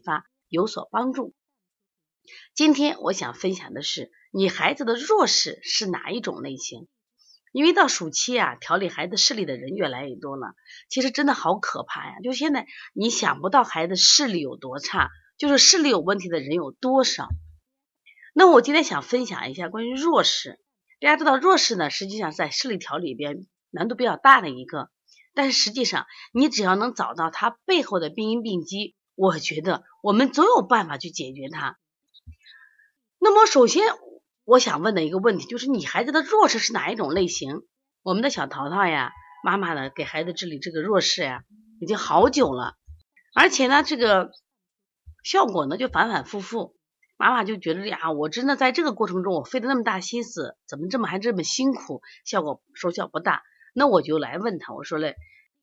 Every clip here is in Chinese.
发，有所帮助。今天我想分享的是，你孩子的弱势是哪一种类型？因为到暑期啊，调理孩子视力的人越来越多了，其实真的好可怕呀！就现在你想不到孩子视力有多差，就是视力有问题的人有多少。那我今天想分享一下关于弱视。大家知道弱视呢，实际上在视力调理里边难度比较大的一个，但是实际上你只要能找到它背后的病因病机。我觉得我们总有办法去解决它。那么，首先我想问的一个问题就是，你孩子的弱势是哪一种类型？我们的小淘淘呀，妈妈呢给孩子治理这个弱势呀，已经好久了，而且呢，这个效果呢就反反复复。妈妈就觉得呀，我真的在这个过程中，我费了那么大心思，怎么这么还这么辛苦，效果收效不大？那我就来问他，我说嘞，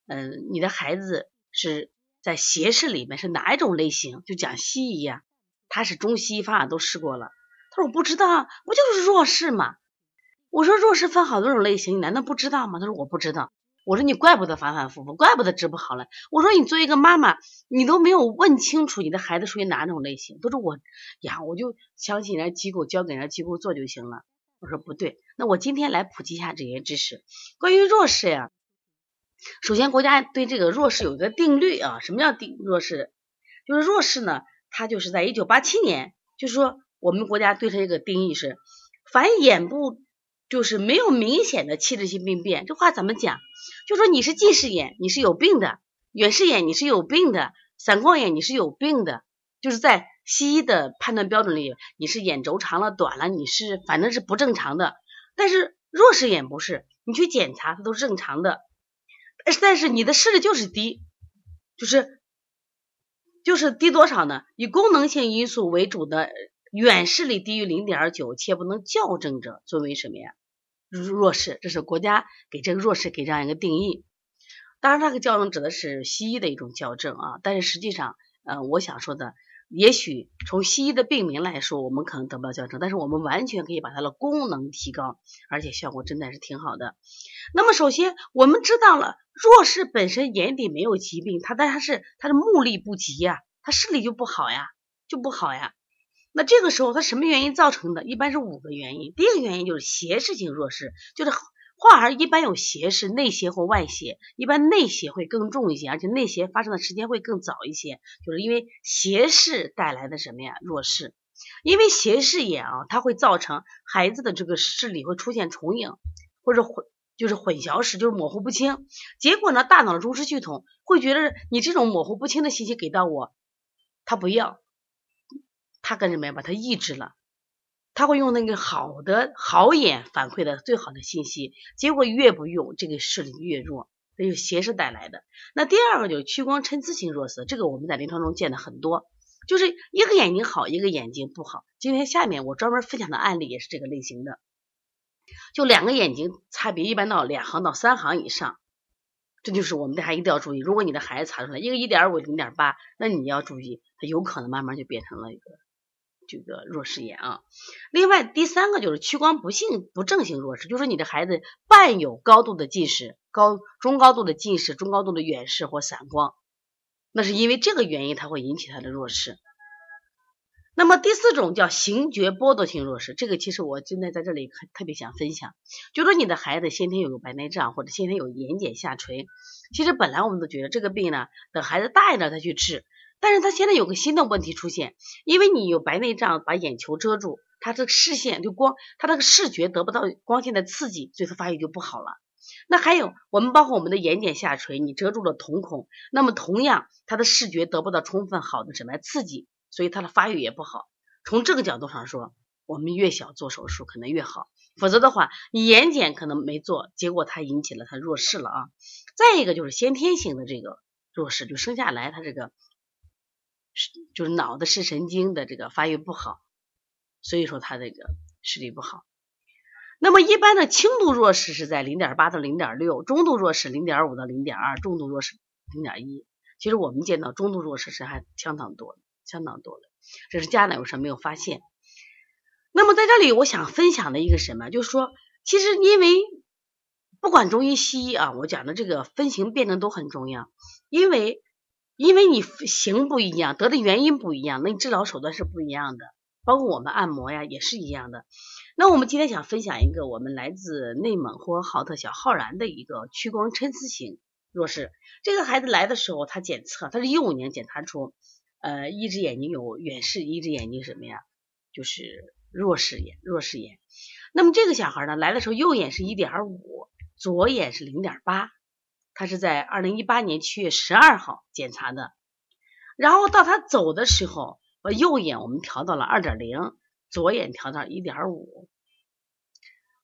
嗯，你的孩子是？在斜视里面是哪一种类型？就讲西医呀，他是中西医方法都试过了。他说我不知道，不就是弱视吗？我说弱视分好多种类型，你难道不知道吗？他说我不知道。我说你怪不得反反复复，怪不得治不好了。我说你作为一个妈妈，你都没有问清楚你的孩子属于哪种类型，都是我呀，我就相信人家机构交给人家机构做就行了。我说不对，那我今天来普及一下这些知识，关于弱视呀。首先，国家对这个弱视有一个定律啊，什么叫定弱视？就是弱视呢，它就是在一九八七年，就是说我们国家对它一个定义是，凡眼部就是没有明显的器质性病变，这话怎么讲？就说你是近视眼，你是有病的；远视眼你是有病的；散光眼你是有病的。就是在西医的判断标准里，你是眼轴长了、短了，你是反正是不正常的。但是弱视眼不是，你去检查它都是正常的。但是你的视力就是低，就是就是低多少呢？以功能性因素为主的远视力低于零点九且不能校正者，作为什么呀？弱视，这是国家给这个弱视给这样一个定义。当然，这个校正指的是西医的一种校正啊，但是实际上，呃，我想说的。也许从西医的病名来说，我们可能得不到校正，但是我们完全可以把它的功能提高，而且效果真的是挺好的。那么首先我们知道了，弱视本身眼底没有疾病，他但他是他的目力不及呀，他视力就不好呀，就不好呀。那这个时候他什么原因造成的？一般是五个原因。第一个原因就是斜视性弱视，就是。患儿一般有斜视，内斜或外斜，一般内斜会更重一些，而且内斜发生的时间会更早一些，就是因为斜视带来的什么呀？弱视。因为斜视眼啊，它会造成孩子的这个视力会出现重影，或者会就是混淆视，就是模糊不清。结果呢，大脑的中枢系统会觉得你这种模糊不清的信息给到我，他不要，他干什么呀？把它抑制了。他会用那个好的好眼反馈的最好的信息，结果越不用，这个视力越弱，这就斜视带来的。那第二个就是屈光参差型弱视，这个我们在临床中见的很多，就是一个眼睛好，一个眼睛不好。今天下面我专门分享的案例也是这个类型的，就两个眼睛差别一般到两行到三行以上，这就是我们大家一定要注意。如果你的孩子查出来一个一点五零点八，那你要注意，他有可能慢慢就变成了一个。这个弱视眼啊，另外第三个就是屈光不性不正性弱视，就是你的孩子伴有高度的近视、高中高度的近视、中高度的远视或散光，那是因为这个原因，它会引起他的弱视。那么第四种叫形觉剥夺性弱视，这个其实我今天在这里特别想分享，就说你的孩子先天有个白内障或者先天有眼睑下垂，其实本来我们都觉得这个病呢，等孩子大一点再去治。但是他现在有个新的问题出现，因为你有白内障把眼球遮住，他这个视线就光，他这个视觉得不到光线的刺激，所以他发育就不好了。那还有我们包括我们的眼睑下垂，你遮住了瞳孔，那么同样他的视觉得不到充分好的什么刺激，所以他的发育也不好。从这个角度上说，我们越小做手术可能越好，否则的话你眼睑可能没做，结果他引起了他弱视了啊。再一个就是先天性的这个弱视，就生下来他这个是。就是脑的视神经的这个发育不好，所以说他这个视力不好。那么一般的轻度弱视是在零点八到零点六，中度弱视零点五到零点二，重度弱视零点一。其实我们见到中度弱视是还相当多的，相当多的，这是家长有时候没有发现。那么在这里我想分享的一个什么，就是说，其实因为不管中医西医啊，我讲的这个分型辨证都很重要，因为。因为你型不一样，得的原因不一样，那你治疗手段是不一样的。包括我们按摩呀，也是一样的。那我们今天想分享一个我们来自内蒙呼和浩特小浩然的一个屈光参差型弱视。这个孩子来的时候，他检测，他是一五年检查出，呃，一只眼睛有远视，一只眼睛什么呀？就是弱视眼，弱视眼。那么这个小孩呢，来的时候右眼是一点五，左眼是零点八。他是在二零一八年七月十二号检查的，然后到他走的时候，把右眼我们调到了二点零，左眼调到一点五。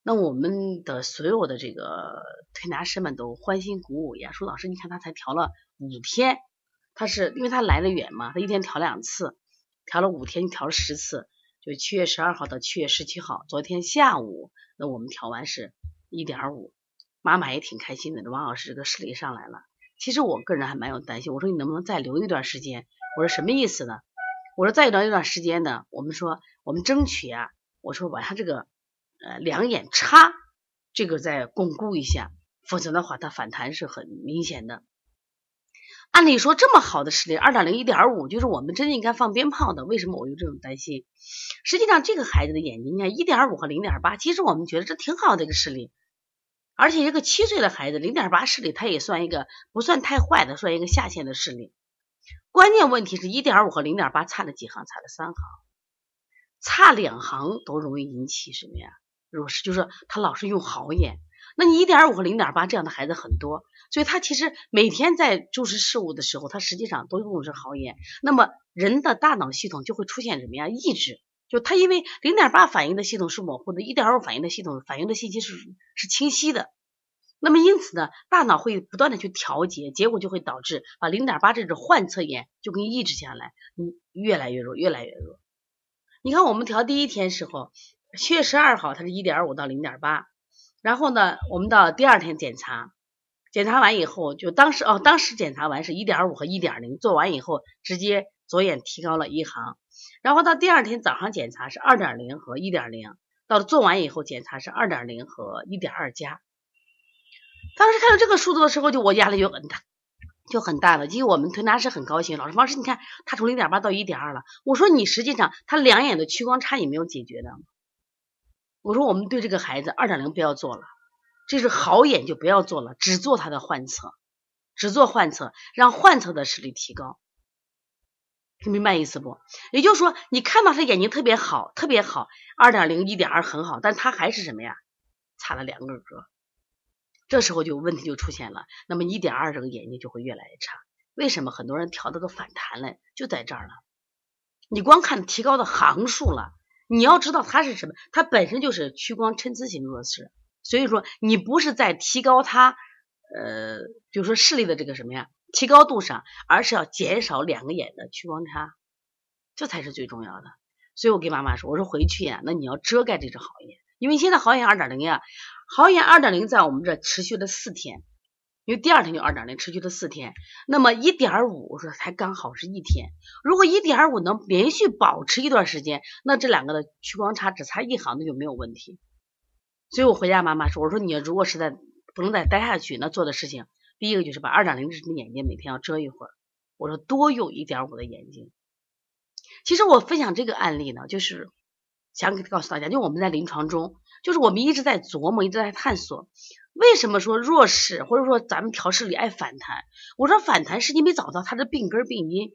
那我们的所有的这个推拿师们都欢欣鼓舞呀，说老师，你看他才调了五天，他是因为他来的远嘛，他一天调两次，调了五天，调了十次，就七月十二号到七月十七号，昨天下午，那我们调完是一点五。妈妈也挺开心的，王老师这个视力上来了。其实我个人还蛮有担心，我说你能不能再留一段时间？我说什么意思呢？我说再留一段时间呢，我们说我们争取啊，我说把他这个呃两眼差这个再巩固一下，否则的话它反弹是很明显的。按理说这么好的视力，二点零、一点五，就是我们真应该放鞭炮的。为什么我有这种担心？实际上这个孩子的眼睛，你看一点五和零点八，其实我们觉得这挺好的一个视力。而且一个七岁的孩子，零点八视力，他也算一个不算太坏的，算一个下限的视力。关键问题是一点五和零点八差了几行？差了三行，差两行都容易引起什么呀？弱视，就是他老是用好眼。那你一点五和零点八这样的孩子很多，所以他其实每天在注视事物的时候，他实际上都用的是好眼。那么人的大脑系统就会出现什么呀？抑制。就他因为零点八反应的系统是模糊的，一点五反应的系统反应的信息是是清晰的，那么因此呢，大脑会不断的去调节，结果就会导致把零点八这种幻侧眼就给你抑制下来，你越来越弱，越来越弱。你看我们调第一天时候，七月十二号它是一点五到零点八，然后呢，我们到第二天检查，检查完以后就当时哦，当时检查完是一点五和一点零，做完以后直接左眼提高了一行。然后到第二天早上检查是二点零和一点零，到了做完以后检查是二点零和一点二加。当时看到这个数字的时候，就我压力就很大，就很大了。其实我们推拿师很高兴，老师王师，你看他从零点八到一点二了。我说你实际上他两眼的屈光差也没有解决的。我说我们对这个孩子二点零不要做了，这是好眼就不要做了，只做他的患侧，只做患侧，让患侧的视力提高。听明白意思不？也就是说，你看到他眼睛特别好，特别好，二点零、一点二很好，但他还是什么呀？差了两个格，这时候就问题就出现了。那么一点二这个眼睛就会越来越差。为什么很多人调这个反弹了？就在这儿了。你光看提高的行数了，你要知道它是什么？它本身就是屈光参差型弱视，所以说你不是在提高它，呃，就是说视力的这个什么呀？提高度上，而是要减少两个眼的屈光差，这才是最重要的。所以我给妈妈说，我说回去呀，那你要遮盖这只好眼，因为现在好眼二点零呀，好眼二点零在我们这持续了四天，因为第二天就二点零，持续了四天。那么一点五，我说才刚好是一天。如果一点五能连续保持一段时间，那这两个的屈光差只差一行，那就没有问题。所以我回家妈妈说，我说你如果实在不能再待下去，那做的事情。第一个就是把二点零的眼睛每天要遮一会儿，我说多用一点五的眼睛。其实我分享这个案例呢，就是想给告诉大家，就我们在临床中，就是我们一直在琢磨，一直在探索，为什么说弱视或者说咱们调视力爱反弹？我说反弹是你没找到它的病根病因。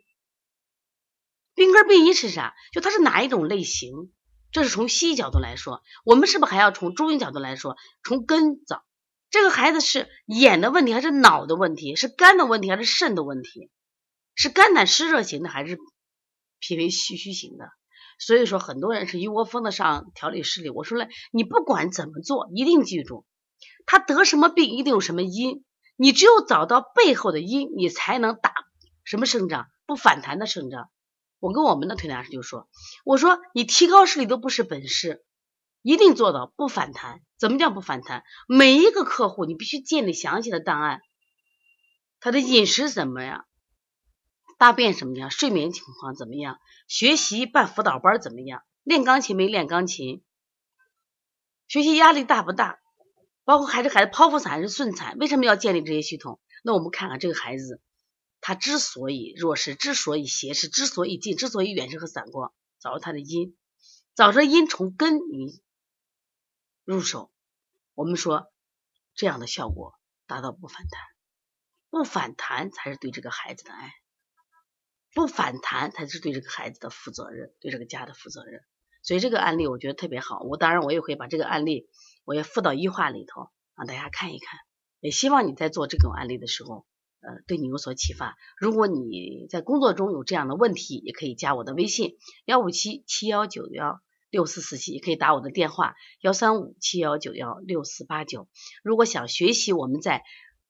病根病因是啥？就它是哪一种类型？这是从西医角度来说，我们是不是还要从中医角度来说，从根找？这个孩子是眼的问题还是脑的问题？是肝的问题还是肾的问题？是肝胆湿热型的还是脾胃虚虚型的？所以说很多人是一窝蜂的上调理视力。我说了，你不管怎么做，一定记住，他得什么病一定有什么因，你只有找到背后的因，你才能打什么胜仗？不反弹的胜仗。我跟我们的推拿师就说，我说你提高视力都不是本事，一定做到不反弹。怎么叫不反弹？每一个客户你必须建立详细的档案，他的饮食怎么样，大便什么样，睡眠情况怎么样，学习办辅导班怎么样，练钢琴没练钢琴，学习压力大不大，包括还是孩子剖腹产还是顺产，为什么要建立这些系统？那我们看看这个孩子。他之所以弱势，之所以斜视，之所以近，之所以远视和散光，找着他的因，找着因从根你入手，我们说这样的效果达到不反弹，不反弹才是对这个孩子的爱，不反弹才是对这个孩子的负责任，对这个家的负责任。所以这个案例我觉得特别好，我当然我也会把这个案例我也附到一话里头，让大家看一看。也希望你在做这种案例的时候。呃，对你有所启发。如果你在工作中有这样的问题，也可以加我的微信幺五七七幺九幺六四四七，也可以打我的电话幺三五七幺九幺六四八九。如果想学习我们在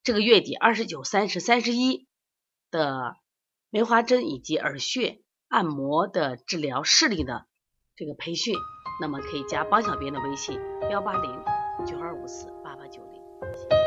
这个月底二十九、三十、三十一的梅花针以及耳穴按摩的治疗视力的这个培训，那么可以加帮小编的微信幺八零九二五四八八九零。